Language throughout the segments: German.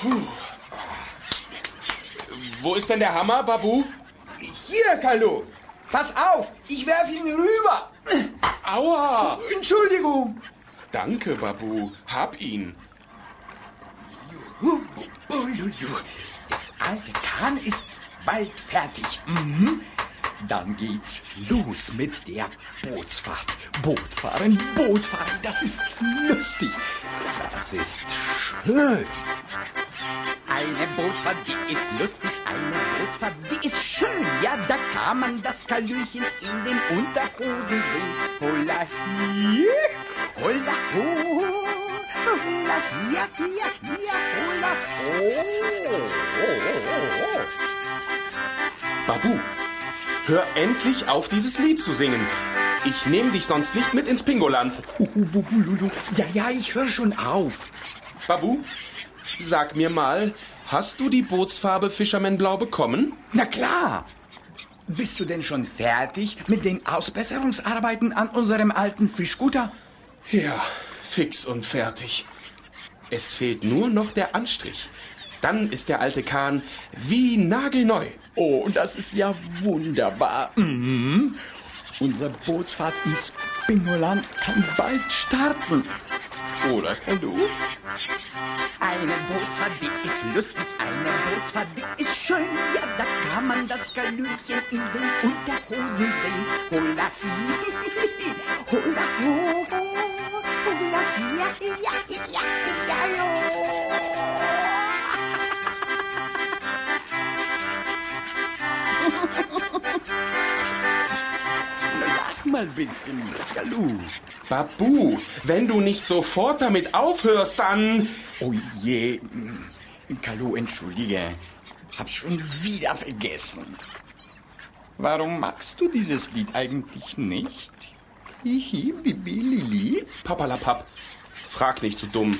Puh. Wo ist denn der Hammer, Babu? Hier, Kalu. Pass auf, ich werf ihn rüber. Aua! Entschuldigung. Danke, Babu. Hab ihn. Der alte Kahn ist bald fertig. Mhm. Dann geht's los mit der Bootsfahrt. Bootfahren, Bootfahren, das ist lustig. Das ist schön. Eine Bootsfahrt, die ist lustig. Eine Bootsfahrt, die ist schön. Ja, da kann man das Kalüchen in den Unterhosen sehen. Holla hier, holla ho, holla hier, hier, hier, holla ho. Babu, hör endlich auf, dieses Lied zu singen. Ich nehme dich sonst nicht mit ins Pingoland. Ja, ja, ich höre schon auf. Babu, sag mir mal, hast du die Bootsfarbe Fisherman Blau bekommen? Na klar. Bist du denn schon fertig mit den Ausbesserungsarbeiten an unserem alten Fischguter? Ja, fix und fertig. Es fehlt nur noch der Anstrich. Dann ist der alte Kahn wie nagelneu. Oh, das ist ja wunderbar. Mhm. Unsere Bootsfahrt ins Bingoland kann bald starten. Oder, Kalu? Eine Bootsfahrt, die ist lustig. Eine Bootsfahrt, die ist schön. Ja, da kann man das Kalüchen in den Unterhosen sehen. Holla hi, holla ho, holla hi, ja, ja, ja, ja, ja, mal ein bisschen, Kalu. Babu, wenn du nicht sofort damit aufhörst, dann... Oh je, Kalu, entschuldige. Hab's schon wieder vergessen. Warum magst du dieses Lied eigentlich nicht? Hihi, bibi, lili. Papalapap, frag nicht so dumm.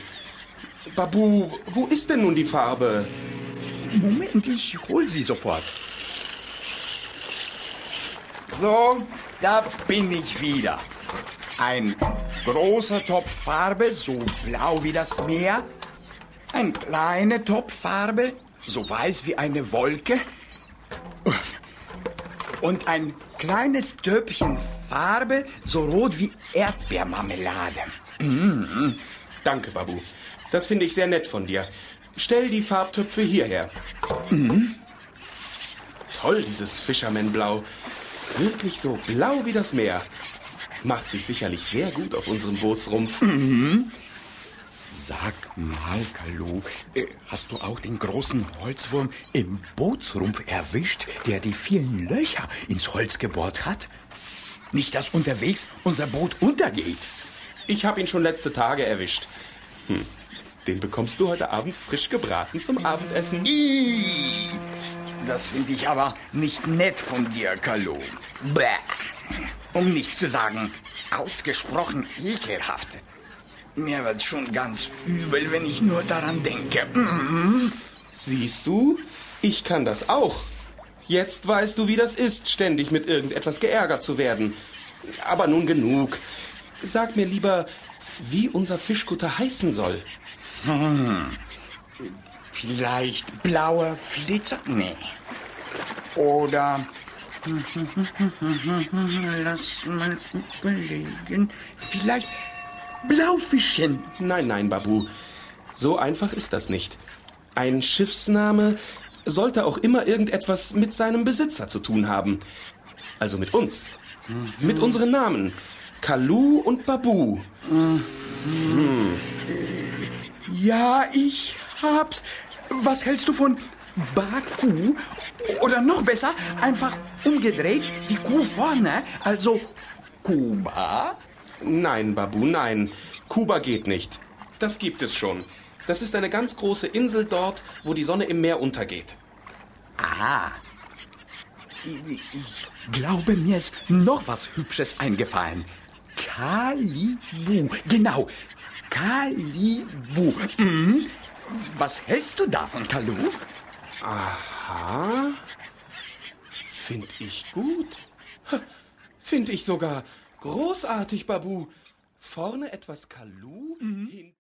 Babu, wo ist denn nun die Farbe? Moment, ich hol sie sofort. So, da bin ich wieder. Ein großer Topf Farbe, so blau wie das Meer. Ein kleiner Topf Farbe, so weiß wie eine Wolke. Und ein kleines Töpfchen Farbe, so rot wie Erdbeermarmelade. Danke, Babu. Das finde ich sehr nett von dir. Stell die Farbtöpfe hierher. Toll, dieses Fisherman-Blau. Wirklich so blau wie das Meer. Macht sich sicherlich sehr gut auf unserem Bootsrumpf. Sag mal, Kalu, äh, hast du auch den großen Holzwurm im Bootsrumpf erwischt, der die vielen Löcher ins Holz gebohrt hat? Nicht, dass unterwegs unser Boot untergeht. Ich habe ihn schon letzte Tage erwischt. Hm. Den bekommst du heute Abend frisch gebraten zum Abendessen. Ih, das finde ich aber nicht nett von dir, Kalu. Bäh. Um nichts zu sagen, ausgesprochen ekelhaft. Mir wird schon ganz übel, wenn ich nur daran denke. Mhm. Siehst du? Ich kann das auch. Jetzt weißt du, wie das ist, ständig mit irgendetwas geärgert zu werden. Aber nun genug. Sag mir lieber, wie unser Fischkutter heißen soll. Vielleicht blauer Flitzer? Nee. Oder. Lass mal überlegen. Vielleicht Blaufischchen. Nein, nein, Babu. So einfach ist das nicht. Ein Schiffsname sollte auch immer irgendetwas mit seinem Besitzer zu tun haben. Also mit uns. Mit unseren Namen. Kalu und Babu. Ja, ich hab's. Was hältst du von Baku? Oder noch besser, einfach umgedreht, die Kuh vorne, also Kuba? Nein, Babu, nein. Kuba geht nicht. Das gibt es schon. Das ist eine ganz große Insel dort, wo die Sonne im Meer untergeht. Ich, ich glaube, mir ist noch was Hübsches eingefallen. Kalibu. Genau. Kalibu. Mhm. Was hältst du davon, Kalu? Aha. Find ich gut. Find ich sogar großartig, Babu. Vorne etwas Kalu, hinten